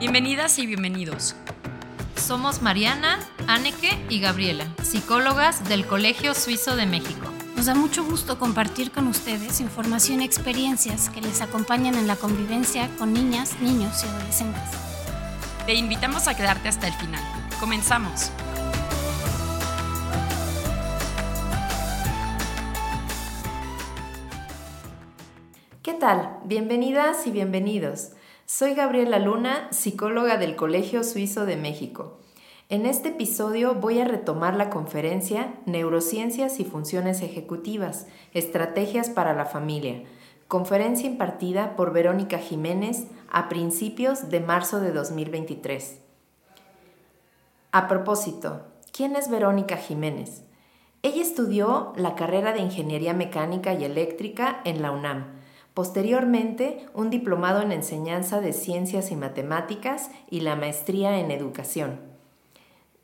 Bienvenidas y bienvenidos. Somos Mariana, Anneke y Gabriela, psicólogas del Colegio Suizo de México. Nos da mucho gusto compartir con ustedes información y experiencias que les acompañan en la convivencia con niñas, niños y adolescentes. Te invitamos a quedarte hasta el final. Comenzamos. ¿Qué tal? Bienvenidas y bienvenidos. Soy Gabriela Luna, psicóloga del Colegio Suizo de México. En este episodio voy a retomar la conferencia Neurociencias y Funciones Ejecutivas, Estrategias para la Familia, conferencia impartida por Verónica Jiménez a principios de marzo de 2023. A propósito, ¿quién es Verónica Jiménez? Ella estudió la carrera de Ingeniería Mecánica y Eléctrica en la UNAM. Posteriormente, un diplomado en enseñanza de ciencias y matemáticas y la maestría en educación.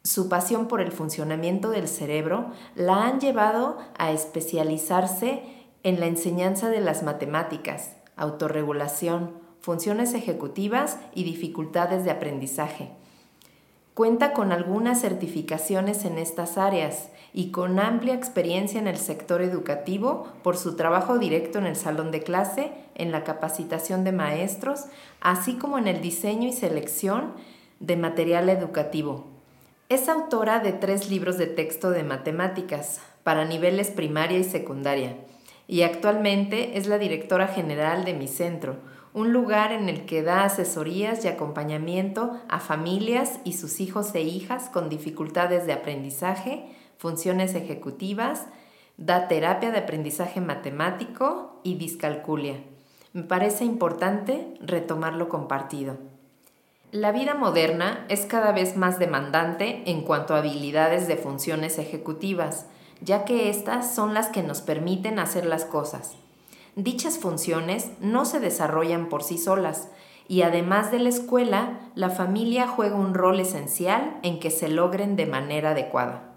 Su pasión por el funcionamiento del cerebro la han llevado a especializarse en la enseñanza de las matemáticas, autorregulación, funciones ejecutivas y dificultades de aprendizaje. Cuenta con algunas certificaciones en estas áreas y con amplia experiencia en el sector educativo por su trabajo directo en el salón de clase, en la capacitación de maestros, así como en el diseño y selección de material educativo. Es autora de tres libros de texto de matemáticas para niveles primaria y secundaria y actualmente es la directora general de mi centro, un lugar en el que da asesorías y acompañamiento a familias y sus hijos e hijas con dificultades de aprendizaje, funciones ejecutivas, da terapia de aprendizaje matemático y discalculia. Me parece importante retomar lo compartido. La vida moderna es cada vez más demandante en cuanto a habilidades de funciones ejecutivas, ya que estas son las que nos permiten hacer las cosas. Dichas funciones no se desarrollan por sí solas, y además de la escuela, la familia juega un rol esencial en que se logren de manera adecuada.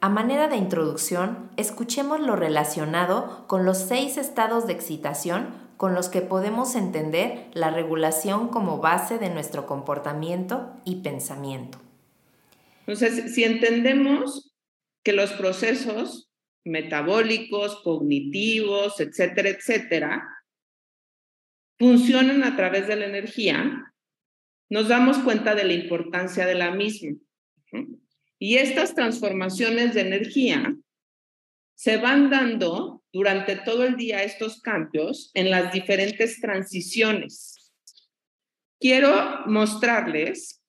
A manera de introducción, escuchemos lo relacionado con los seis estados de excitación con los que podemos entender la regulación como base de nuestro comportamiento y pensamiento. Entonces, si entendemos que los procesos metabólicos, cognitivos, etcétera, etcétera, funcionan a través de la energía, nos damos cuenta de la importancia de la misma. Y estas transformaciones de energía se van dando durante todo el día estos cambios en las diferentes transiciones. Quiero mostrarles,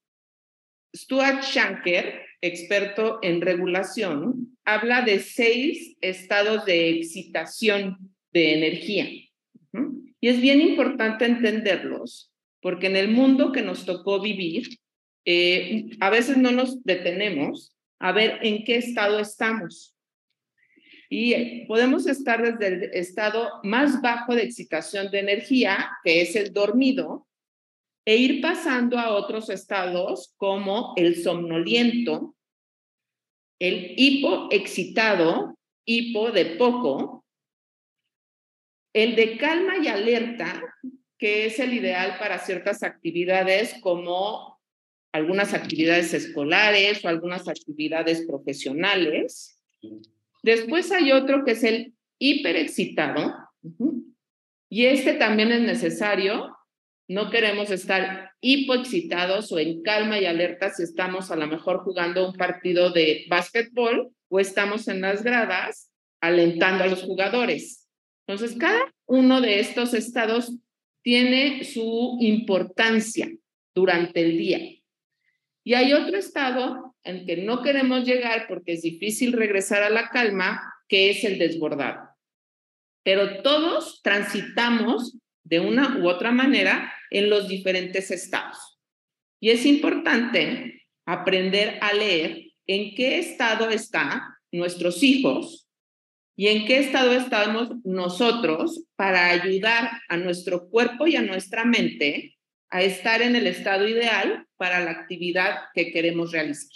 Stuart Shanker, experto en regulación, habla de seis estados de excitación de energía. Y es bien importante entenderlos, porque en el mundo que nos tocó vivir, eh, a veces no nos detenemos a ver en qué estado estamos. Y podemos estar desde el estado más bajo de excitación de energía, que es el dormido, e ir pasando a otros estados como el somnoliento, el hipoexcitado, hipo de poco, el de calma y alerta, que es el ideal para ciertas actividades como algunas actividades escolares o algunas actividades profesionales. Después hay otro que es el hiperexcitado. Y este también es necesario. No queremos estar hipoexcitados o en calma y alerta si estamos a lo mejor jugando un partido de básquetbol o estamos en las gradas alentando a los jugadores. Entonces, cada uno de estos estados tiene su importancia durante el día. Y hay otro estado en que no queremos llegar porque es difícil regresar a la calma, que es el desbordado. Pero todos transitamos de una u otra manera en los diferentes estados. Y es importante aprender a leer en qué estado están nuestros hijos y en qué estado estamos nosotros para ayudar a nuestro cuerpo y a nuestra mente a estar en el estado ideal para la actividad que queremos realizar.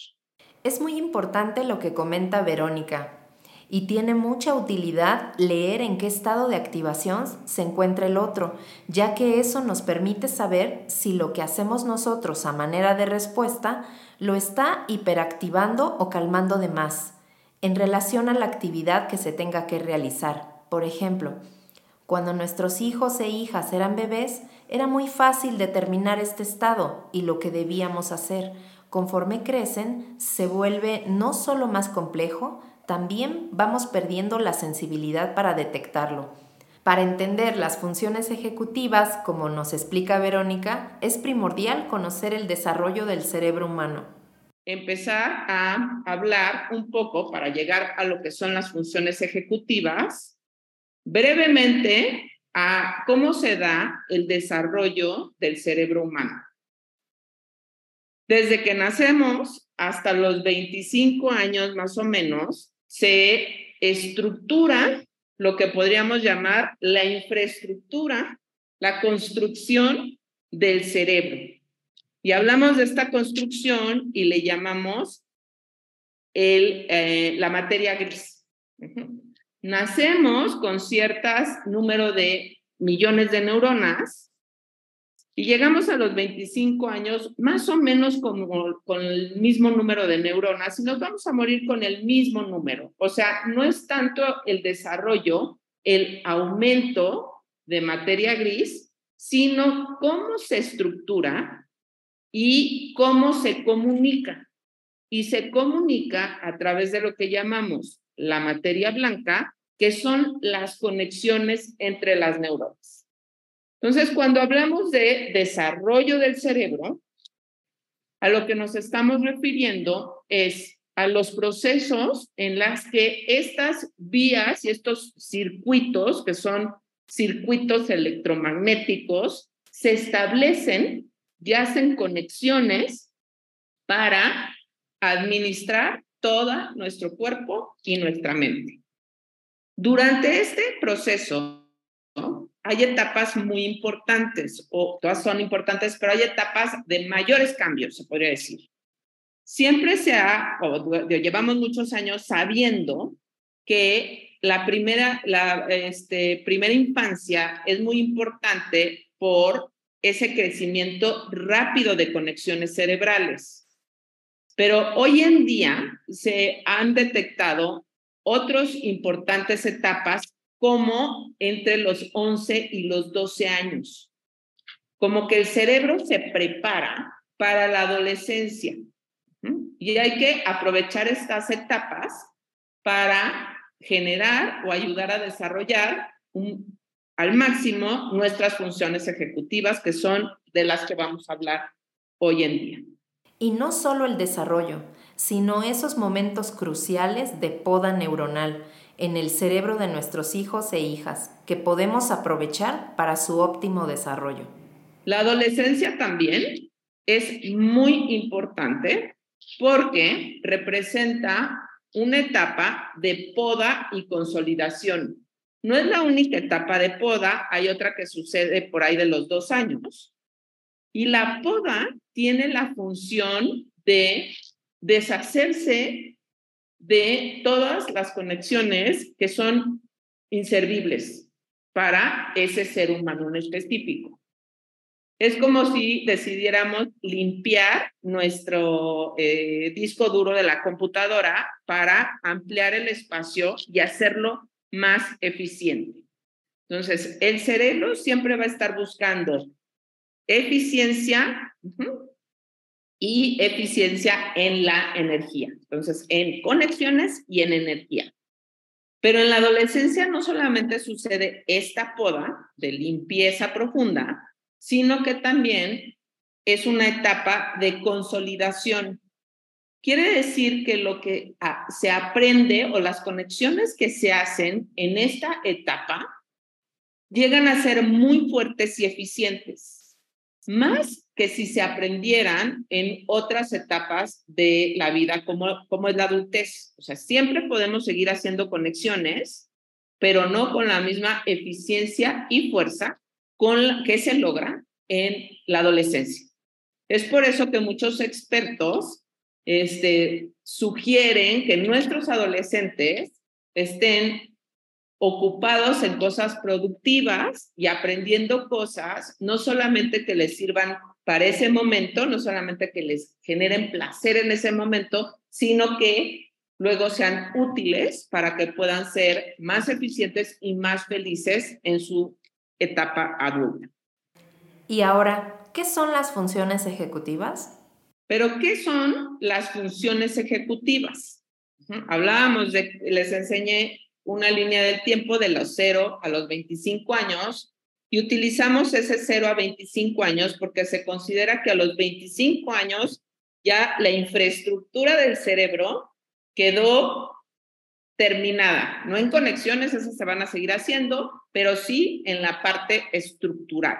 Es muy importante lo que comenta Verónica. Y tiene mucha utilidad leer en qué estado de activación se encuentra el otro, ya que eso nos permite saber si lo que hacemos nosotros a manera de respuesta lo está hiperactivando o calmando de más, en relación a la actividad que se tenga que realizar. Por ejemplo, cuando nuestros hijos e hijas eran bebés, era muy fácil determinar este estado y lo que debíamos hacer. Conforme crecen, se vuelve no solo más complejo, también vamos perdiendo la sensibilidad para detectarlo. Para entender las funciones ejecutivas, como nos explica Verónica, es primordial conocer el desarrollo del cerebro humano. Empezar a hablar un poco para llegar a lo que son las funciones ejecutivas, brevemente a cómo se da el desarrollo del cerebro humano. Desde que nacemos hasta los 25 años más o menos, se estructura lo que podríamos llamar la infraestructura, la construcción del cerebro. Y hablamos de esta construcción y le llamamos el, eh, la materia gris. Nacemos con ciertas número de millones de neuronas y llegamos a los 25 años más o menos con, el mismo número de neuronas y nos vamos a morir con el mismo número. O sea, no es tanto el desarrollo, el aumento de materia gris, sino cómo se estructura y cómo se comunica. Y se comunica a través de lo que llamamos la materia blanca, que son las conexiones entre las neuronas. Entonces, cuando hablamos de desarrollo del cerebro, a lo que nos estamos refiriendo es a los procesos en los que estas vías y estos circuitos, que son circuitos electromagnéticos, se establecen y hacen conexiones para administrar todo nuestro cuerpo y nuestra mente. Durante este proceso, hay etapas muy importantes, o todas son importantes, pero hay etapas de mayores cambios, se podría decir. Siempre se ha, o llevamos muchos años sabiendo que la primera, la este, primera infancia es muy importante por ese crecimiento rápido de conexiones cerebrales. Pero hoy en día se han detectado otras importantes etapas como entre los 11 y los 12 años. Como que el cerebro se prepara para la adolescencia. Y hay que aprovechar estas etapas para generar o ayudar a desarrollar al máximo nuestras funciones ejecutivas, que son de las que vamos a hablar hoy en día. Y no solo el desarrollo, sino esos momentos cruciales de poda neuronal en el cerebro de nuestros hijos e hijas que podemos aprovechar para su óptimo desarrollo. La adolescencia también es muy importante porque representa una etapa de poda y consolidación. No es la única etapa de poda, hay otra que sucede por ahí de los dos años. Y la poda tiene la función de deshacerse de todas las conexiones que son inservibles para ese ser humano en específico. Es como si decidiéramos limpiar nuestro eh, disco duro de la computadora para ampliar el espacio y hacerlo más eficiente. Entonces, el cerebro siempre va a estar buscando eficiencia, y eficiencia en la energía. Entonces, en conexiones y en energía. Pero en la adolescencia no solamente sucede esta poda de limpieza profunda, sino que también es una etapa de consolidación. Quiere decir que lo que ah, se aprende o las conexiones que se hacen en esta etapa llegan a ser muy fuertes y eficientes, más que si se aprendieran en otras etapas de la vida, como, como es la adultez. O sea, siempre podemos seguir haciendo conexiones, pero no con la misma eficiencia y fuerza con la que se logra en la adolescencia. Es por eso que muchos expertos este, sugieren que nuestros adolescentes estén ocupados en cosas productivas y aprendiendo cosas, no solamente que les sirvan para ese momento, no solamente que les generen placer en ese momento, sino que luego sean útiles para que puedan ser más eficientes y más felices en su etapa adulta. Y ahora, ¿qué son las funciones ejecutivas? Pero, ¿qué son las funciones ejecutivas? Hablábamos de, les enseñé una línea del tiempo de los 0 a los 25 años y utilizamos ese 0 a 25 años porque se considera que a los 25 años ya la infraestructura del cerebro quedó terminada, no en conexiones, esas se van a seguir haciendo, pero sí en la parte estructural.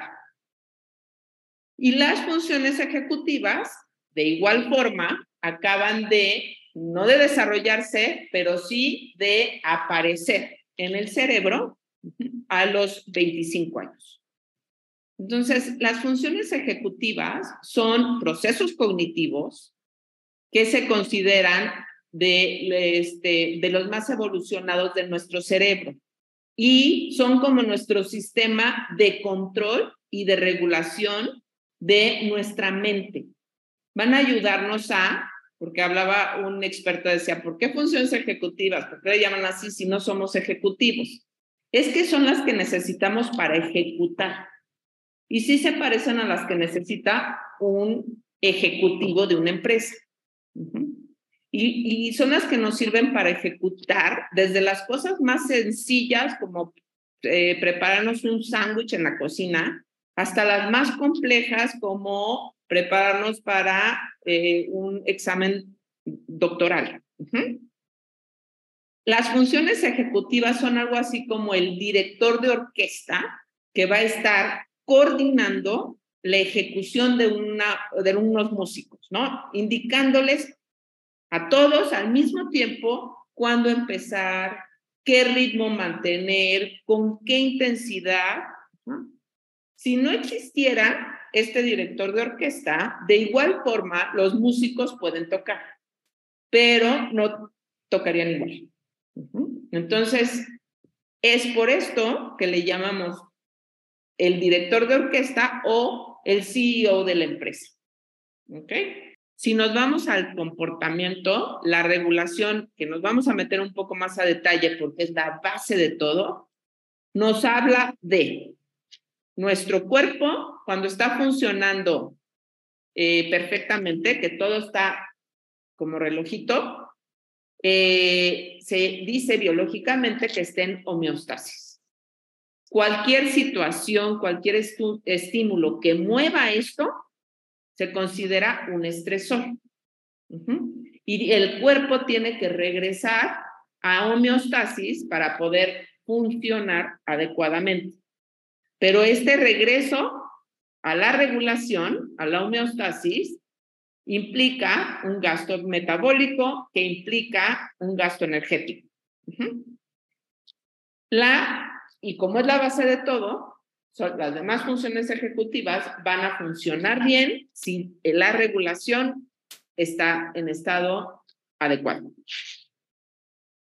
Y las funciones ejecutivas, de igual forma, acaban de, no de desarrollarse, pero sí de aparecer en el cerebro a los 25 años. Entonces, las funciones ejecutivas son procesos cognitivos que se consideran de, este, de los más evolucionados de nuestro cerebro y son como nuestro sistema de control y de regulación de nuestra mente. Van a ayudarnos a, porque hablaba un experto, decía, ¿por qué funciones ejecutivas? ¿Por qué le llaman así si no somos ejecutivos? Es que son las que necesitamos para ejecutar. Y sí se parecen a las que necesita un ejecutivo de una empresa. y, y, son las que nos sirven para ejecutar desde las cosas más sencillas como eh, prepararnos un sándwich en la cocina hasta las más complejas como prepararnos para eh, un examen doctoral. Las funciones ejecutivas son algo así como el director de orquesta que va a estar coordinando la ejecución de, una, de unos músicos, ¿no? Indicándoles a todos al mismo tiempo cuándo empezar, qué ritmo mantener, con qué intensidad. Si no existiera este director de orquesta, de igual forma los músicos pueden tocar, pero no tocarían igual. Entonces, es por esto que le llamamos el director de orquesta o el CEO de la empresa. ¿Ok? Si nos vamos al comportamiento, la regulación, que nos vamos a meter un poco más a detalle porque es la base de todo, nos habla de nuestro cuerpo cuando está funcionando eh, perfectamente, que todo está como relojito, eh, se dice biológicamente que esté en homeostasis. Cualquier situación, cualquier estímulo que mueva esto, se considera un estresor. Y el cuerpo tiene que regresar a homeostasis para poder funcionar adecuadamente. Pero este regreso a la regulación, a la homeostasis, implica un gasto metabólico que implica un gasto energético. La, y como es la base de todo, las demás funciones ejecutivas van a funcionar bien si la regulación está en estado adecuado.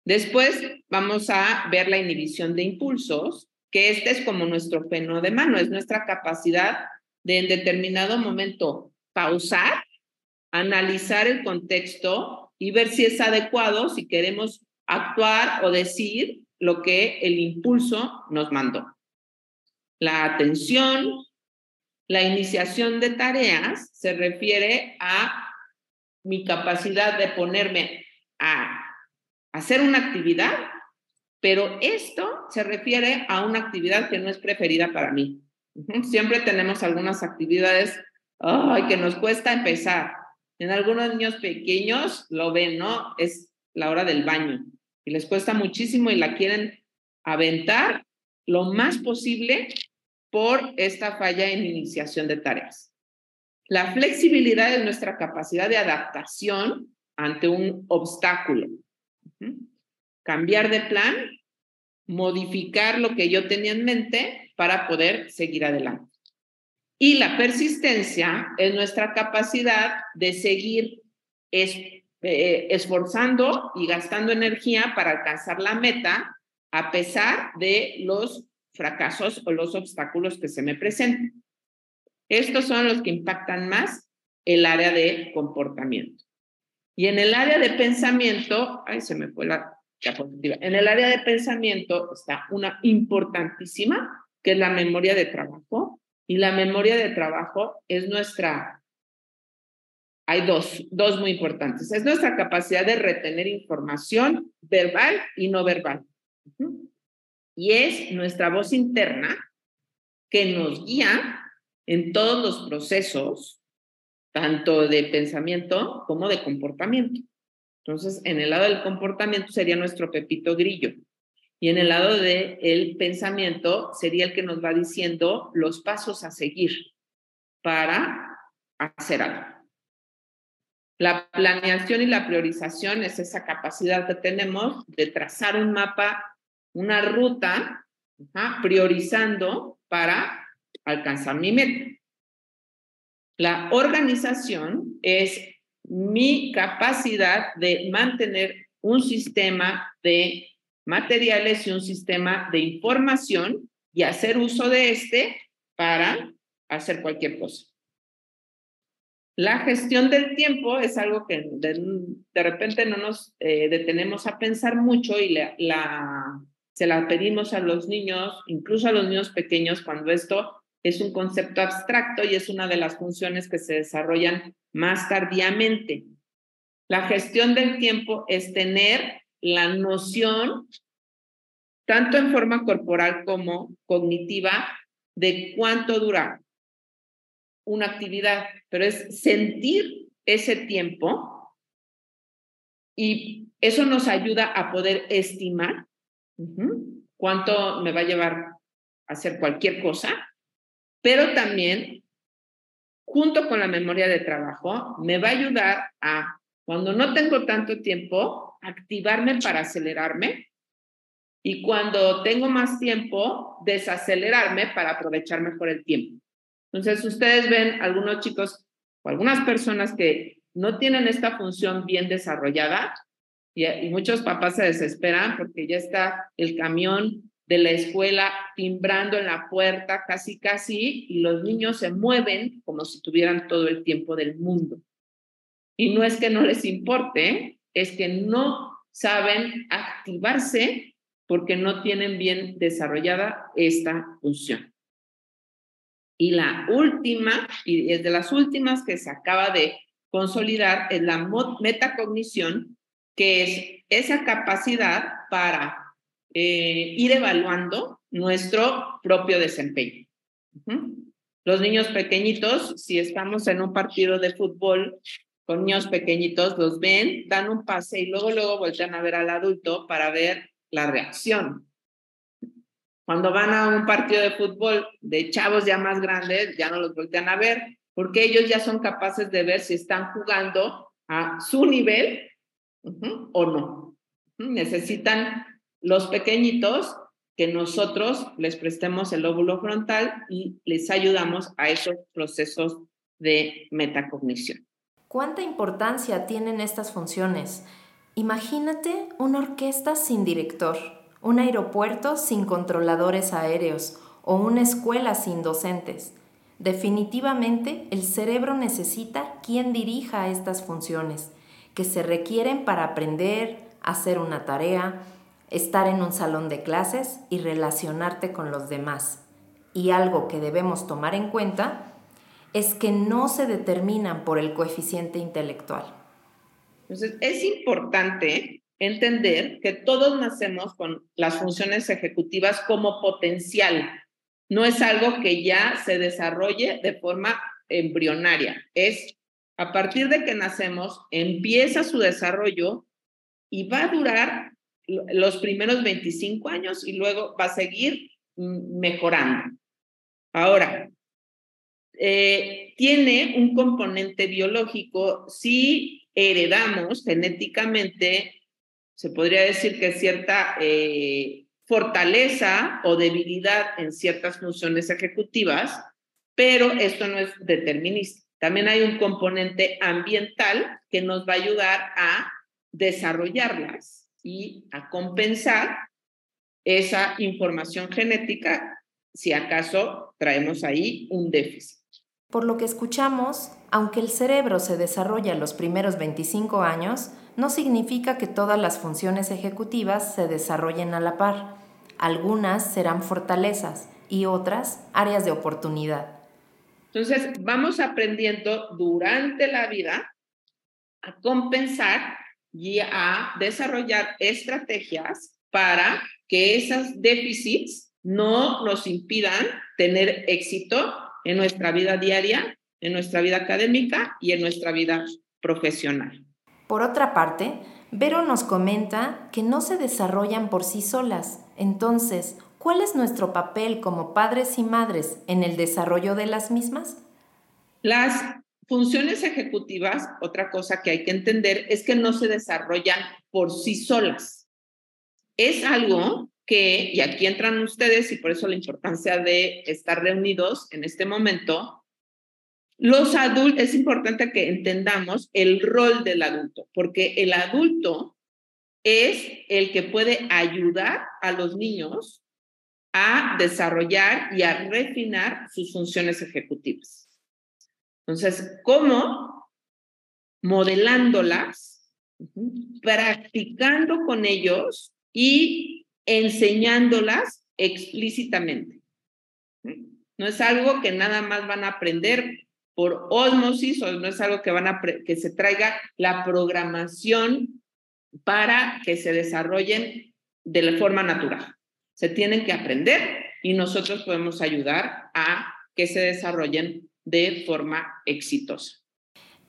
Después vamos a ver la inhibición de impulsos, que este es como nuestro freno de mano, es nuestra capacidad de en determinado momento pausar analizar el contexto y ver si es adecuado, si queremos actuar o decir lo que el impulso nos mandó. La atención, la iniciación de tareas se refiere a mi capacidad de ponerme a hacer una actividad, pero esto se refiere a una actividad que no es preferida para mí. Siempre tenemos algunas actividades ay, que nos cuesta empezar, en algunos niños pequeños lo ven, ¿no? Es la hora del baño y les cuesta muchísimo y la quieren aventar lo más posible por esta falla en iniciación de tareas. La flexibilidad es nuestra capacidad de adaptación ante un obstáculo. Cambiar de plan, modificar lo que yo tenía en mente para poder seguir adelante. Y la persistencia es nuestra capacidad de seguir eh, esforzando y gastando energía para alcanzar la meta a pesar de los fracasos o los obstáculos que se me presenten. Estos son los que impactan más el área de comportamiento. Y en el área de pensamiento, ay, se me fue la En el área de pensamiento está una importantísima, que es la memoria de trabajo. Y la memoria de trabajo es nuestra, hay dos, dos muy importantes. Es nuestra capacidad de retener información verbal y no verbal. Y es nuestra voz interna que nos guía en todos los procesos, tanto de pensamiento como de comportamiento. Entonces, en el lado del comportamiento sería nuestro pepito grillo. Y en el lado del pensamiento sería el que nos va diciendo los pasos a seguir para hacer algo. La planeación y la priorización es esa capacidad que tenemos de trazar un mapa, una ruta, priorizando para alcanzar mi meta. La organización es mi capacidad de mantener un sistema de materiales y un sistema de información y hacer uso de este para hacer cualquier cosa. La gestión del tiempo es algo que de, repente no nos eh, detenemos a pensar mucho y la, se la pedimos a los niños, incluso a los niños pequeños, cuando esto es un concepto abstracto y es una de las funciones que se desarrollan más tardíamente. La gestión del tiempo es tener la noción, tanto en forma corporal como cognitiva, de cuánto dura una actividad, pero es sentir ese tiempo y eso nos ayuda a poder estimar cuánto me va a llevar hacer cualquier cosa pero también, junto con la memoria de trabajo, me va a ayudar a, cuando no tengo tanto tiempo, activarme para acelerarme y cuando tengo más tiempo, desacelerarme para aprovechar mejor el tiempo. Entonces, ustedes ven algunos chicos o algunas personas que no tienen esta función bien desarrollada y, y muchos papás se desesperan porque ya está el camión de la escuela timbrando en la puerta casi casi y los niños se mueven como si tuvieran todo el tiempo del mundo. Y no es que no les importe, es que no saben activarse porque no tienen bien desarrollada esta función. Y la última, y es de las últimas que se acaba de consolidar, es la metacognición, que es esa capacidad para eh, ir evaluando nuestro propio desempeño. Los niños pequeñitos, si estamos en un partido de fútbol con niños pequeñitos, los ven, dan un pase y luego, luego voltean a ver al adulto para ver la reacción. Cuando van a un partido de fútbol de chavos ya más grandes, ya no los voltean a ver, porque ellos ya son capaces de ver si están jugando a su nivel o no. Necesitan los pequeñitos que nosotros les prestemos el lóbulo frontal y les ayudamos a esos procesos de metacognición. ¿Cuánta importancia tienen estas funciones? Imagínate una orquesta sin director, un aeropuerto sin controladores aéreos o una escuela sin docentes. Definitivamente el cerebro necesita quien dirija estas funciones, que se requieren para aprender, hacer una tarea, estar en un salón de clases y relacionarte con los demás. Y algo que debemos tomar en cuenta es que no se determinan por el coeficiente intelectual. Entonces, es importante entender que todos nacemos con las funciones ejecutivas como potencial. No es algo que ya se desarrolle de forma embrionaria. Es a partir de que nacemos, empieza su desarrollo y va a durar los primeros 25 años y luego va a seguir mejorando. Ahora, eh, tiene un componente biológico, si heredamos genéticamente, se podría decir que cierta eh, fortaleza o debilidad en ciertas funciones ejecutivas, pero esto no es determinista. También hay un componente ambiental que nos va a ayudar a desarrollarlas y a compensar esa información genética si acaso traemos ahí un déficit. Por lo que escuchamos, aunque el cerebro se desarrolla los primeros 25 años, no significa que todas las funciones ejecutivas se desarrollen a la par. Algunas serán fortalezas y otras áreas de oportunidad. Entonces, vamos aprendiendo durante la vida a compensar y a desarrollar estrategias para que esos déficits no nos impidan tener éxito en nuestra vida diaria, en nuestra vida académica y en nuestra vida profesional. Por otra parte, Vero nos comenta que no se desarrollan por sí solas. Entonces, ¿cuál es nuestro papel como padres y madres en el desarrollo de las mismas? Las funciones ejecutivas, otra cosa que hay que entender es que no se desarrollan por sí solas. Es algo que, y aquí entran ustedes y por eso la importancia de estar reunidos en este momento, los adultos, es importante que entendamos el rol del adulto, porque el adulto es el que puede ayudar a los niños a desarrollar y a refinar sus funciones ejecutivas. Entonces, ¿cómo? Modelándolas, practicando con ellos y enseñándolas explícitamente. No es algo que nada más van a aprender por osmosis o no es algo que van a que se traiga la programación para que se desarrollen de la forma natural. Se tienen que aprender y nosotros podemos ayudar a que se desarrollen de forma exitosa.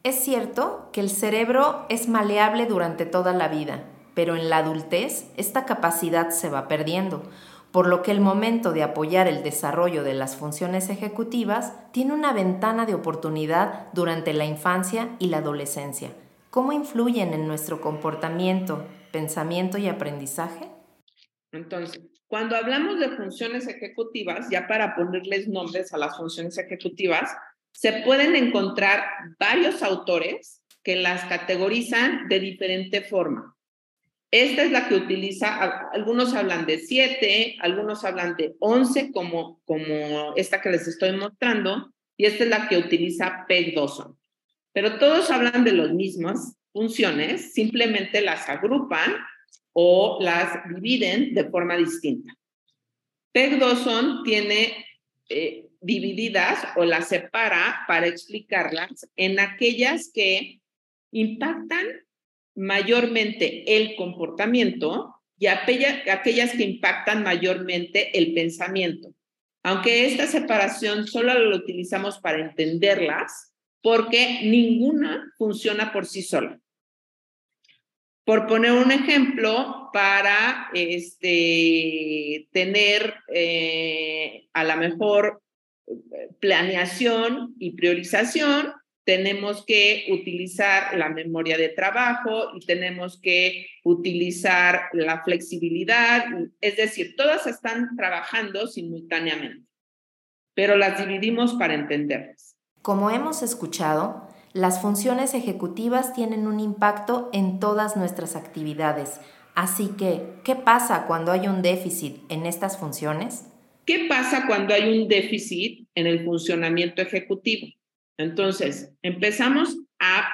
Es cierto que el cerebro es maleable durante toda la vida pero en la adultez esta capacidad se va perdiendo, por lo que el momento de apoyar el desarrollo de las funciones ejecutivas tiene una ventana de oportunidad durante la infancia y la adolescencia. ¿Cómo influyen en nuestro comportamiento, pensamiento y aprendizaje? Entonces, cuando hablamos de funciones ejecutivas, ya para ponerles nombres a las funciones ejecutivas, se pueden encontrar varios autores que las categorizan de diferente forma. Esta es la que utiliza, algunos hablan de 7, algunos hablan de 11 como, como esta que les estoy mostrando, y esta es la que utiliza Peg Dawson. Pero todos hablan de las mismas funciones, simplemente las agrupan o las dividen de forma distinta. Peg Dawson tiene eh, divididas o las separa para explicarlas en aquellas que impactan mayormente el comportamiento y aquellas que impactan mayormente el pensamiento. Aunque esta separación solo la utilizamos para entenderlas, porque ninguna funciona por sí sola. Por poner un ejemplo, para este, tener eh, a la mejor eh, planeación y priorización, tenemos que utilizar la memoria de trabajo y tenemos que utilizar la flexibilidad, es decir, todas están trabajando simultáneamente, pero las dividimos para entenderlas. Como hemos escuchado, las funciones ejecutivas tienen un impacto en todas nuestras actividades. Así que, ¿qué pasa cuando hay un déficit en estas funciones? ¿Qué pasa cuando hay un déficit en el funcionamiento ejecutivo? Entonces, empezamos a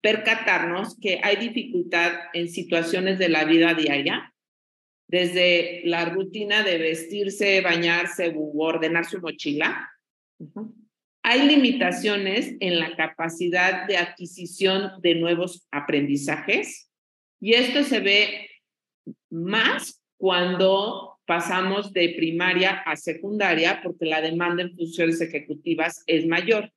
percatarnos que hay dificultad en situaciones de la vida diaria, desde la rutina de vestirse, bañarse u ordenar su mochila. Hay limitaciones en la capacidad de adquisición de nuevos aprendizajes y esto se ve más cuando pasamos de primaria a secundaria porque la demanda en funciones ejecutivas es mayor.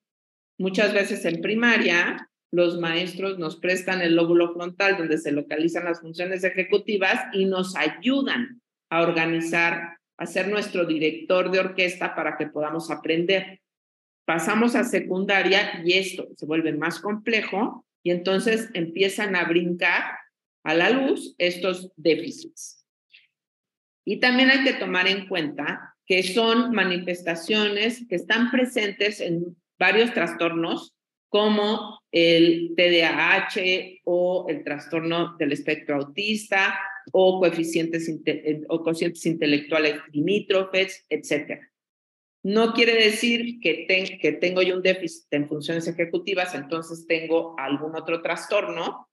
Muchas veces en primaria, los maestros nos prestan el lóbulo frontal donde se localizan las funciones ejecutivas y nos ayudan a organizar, a ser nuestro director de orquesta para que podamos aprender. Pasamos a secundaria y esto se vuelve más complejo y entonces empiezan a brincar a la luz estos déficits. Y también hay que tomar en cuenta que son manifestaciones que están presentes en varios trastornos como el TDAH o el trastorno del espectro autista o coeficientes, intelectuales limítrofes, etc. No quiere decir que, tengo yo un déficit en funciones ejecutivas, entonces tengo algún otro trastorno,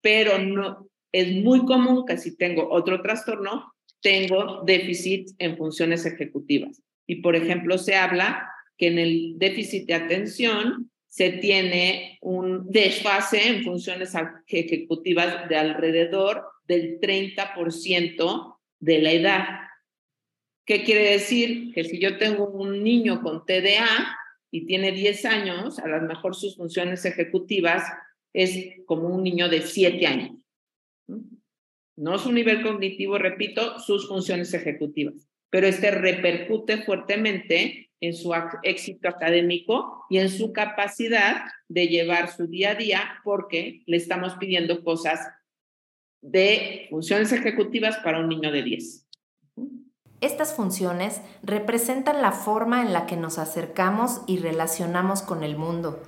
pero no, es muy común que si tengo otro trastorno, tengo déficit en funciones ejecutivas. Y por ejemplo, se habla que en el déficit de atención se tiene un desfase en funciones ejecutivas de alrededor del 30% de la edad. ¿Qué quiere decir? Que si yo tengo un niño con TDA y tiene 10 años, a lo mejor sus funciones ejecutivas es como un niño de 7 años. No su nivel cognitivo, repito, sus funciones ejecutivas, pero este repercute fuertemente en su éxito académico y en su capacidad de llevar su día a día porque le estamos pidiendo cosas de funciones ejecutivas para un niño de 10. Estas funciones representan la forma en la que nos acercamos y relacionamos con el mundo.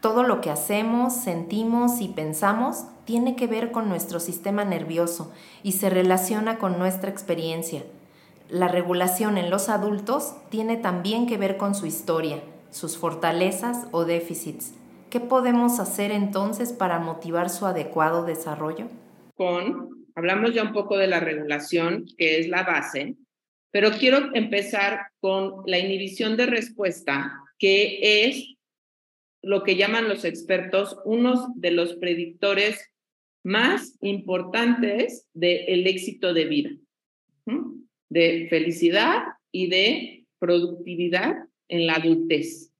Todo lo que hacemos, sentimos y pensamos tiene que ver con nuestro sistema nervioso y se relaciona con nuestra experiencia. La regulación en los adultos tiene también que ver con su historia, sus fortalezas o déficits. ¿Qué podemos hacer entonces para motivar su adecuado desarrollo? Con, hablamos ya un poco de la regulación, que es la base, pero quiero empezar con la inhibición de respuesta, que es lo que llaman los expertos uno de los predictores más importantes del éxito de vida de felicidad y de productividad en la adultez.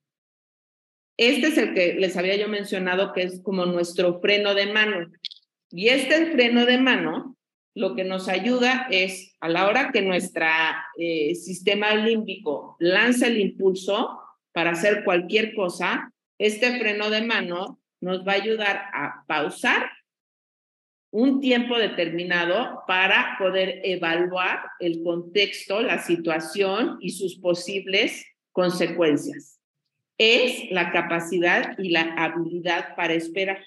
Este es el que les había yo mencionado que es como nuestro freno de mano. Y este freno de mano lo que nos ayuda es a la hora que nuestro eh, sistema límbico lanza el impulso para hacer cualquier cosa, este freno de mano nos va a ayudar a pausar un tiempo determinado para poder evaluar el contexto, la situación y sus posibles consecuencias. Es la capacidad y la habilidad para esperar.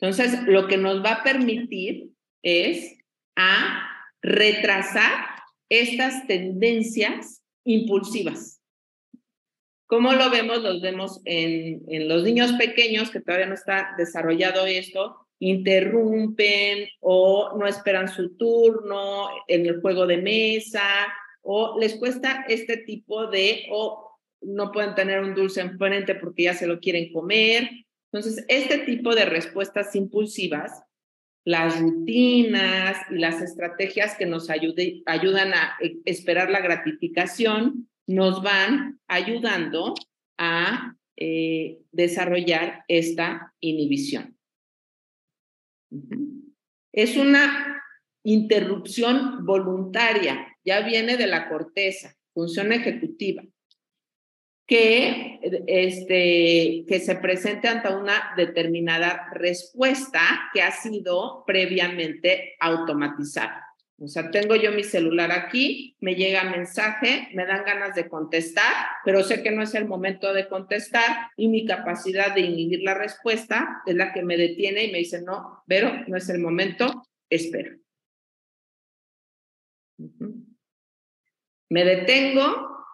Entonces, lo que nos va a permitir es retrasar estas tendencias impulsivas. ¿Cómo lo vemos? Los vemos en, en los niños pequeños que todavía no está desarrollado esto, interrumpen o no esperan su turno en el juego de mesa o les cuesta este tipo de o no pueden tener un dulce enfrente porque ya se lo quieren comer. Entonces, este tipo de respuestas impulsivas, las rutinas y las estrategias que nos ayudan a eh, esperar la gratificación, nos van ayudando a eh, desarrollar esta inhibición. Es una interrupción voluntaria, ya viene de la corteza, función ejecutiva, que, este, que se presente ante una determinada respuesta que ha sido previamente automatizada. O sea, tengo yo mi celular aquí, me llega mensaje, me dan ganas de contestar, pero sé que no es el momento de contestar y mi capacidad de inhibir la respuesta es la que me detiene y me dice, no, pero no es el momento, espero. Me detengo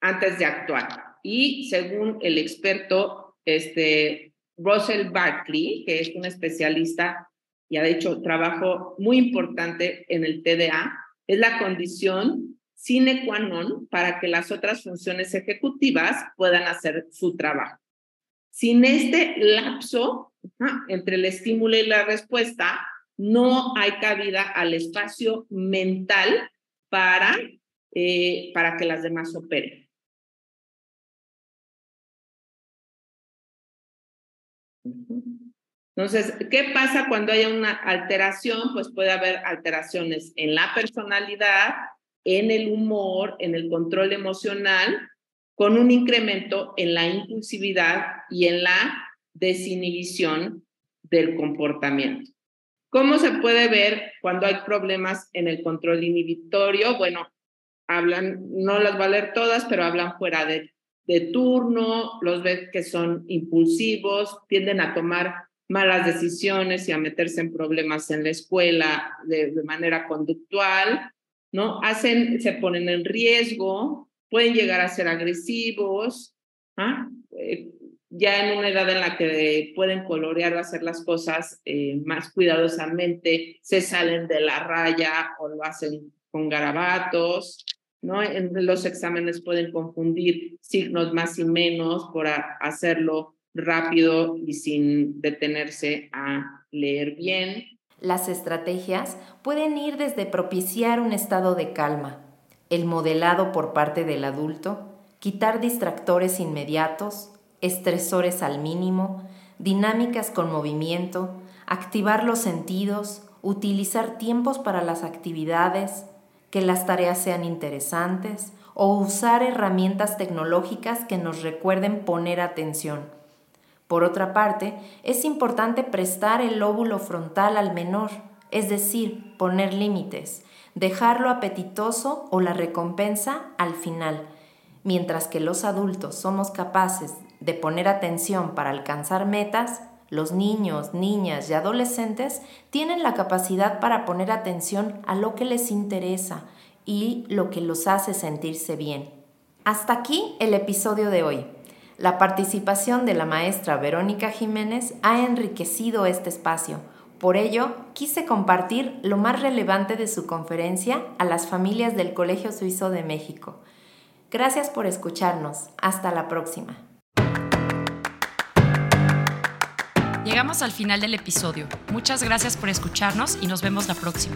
antes de actuar. Y según el experto este, Russell Barkley, que es un especialista y ha hecho trabajo muy importante en el TDA, es la condición sine qua non para que las otras funciones ejecutivas puedan hacer su trabajo. Sin este lapso entre el estímulo y la respuesta, no hay cabida al espacio mental para, eh, para que las demás operen. Entonces, ¿qué pasa cuando hay una alteración? Pues puede haber alteraciones en la personalidad, en el humor, en el control emocional, con un incremento en la impulsividad y en la desinhibición del comportamiento. ¿Cómo se puede ver cuando hay problemas en el control inhibitorio? Bueno, hablan, no las va a leer todas, pero hablan fuera de, de turno, los ve que son impulsivos, tienden a tomar malas decisiones y a meterse en problemas en la escuela de, de manera conductual, ¿no? Hacen, se ponen en riesgo, pueden llegar a ser agresivos, ¿ah? Eh, ya en una edad en la que pueden colorear o hacer las cosas eh, más cuidadosamente, se salen de la raya o lo hacen con garabatos, ¿no? En los exámenes pueden confundir signos más y menos por hacerlo rápido y sin detenerse a leer bien. Las estrategias pueden ir desde propiciar un estado de calma, el modelado por parte del adulto, quitar distractores inmediatos, estresores al mínimo, dinámicas con movimiento, activar los sentidos, utilizar tiempos para las actividades, que las tareas sean interesantes o usar herramientas tecnológicas que nos recuerden poner atención. Por otra parte, es importante prestar el lóbulo frontal al menor, es decir, poner límites, dejarlo apetitoso o la recompensa al final, mientras que los adultos somos capaces de poner atención para alcanzar metas, los niños, niñas y adolescentes tienen la capacidad para poner atención a lo que les interesa y lo que los hace sentirse bien. Hasta aquí el episodio de hoy. La participación de la maestra Verónica Jiménez ha enriquecido este espacio. Por ello, quise compartir lo más relevante de su conferencia a las familias del Colegio Suizo de México. Gracias por escucharnos. Hasta la próxima. Llegamos al final del episodio. Muchas gracias por escucharnos y nos vemos la próxima.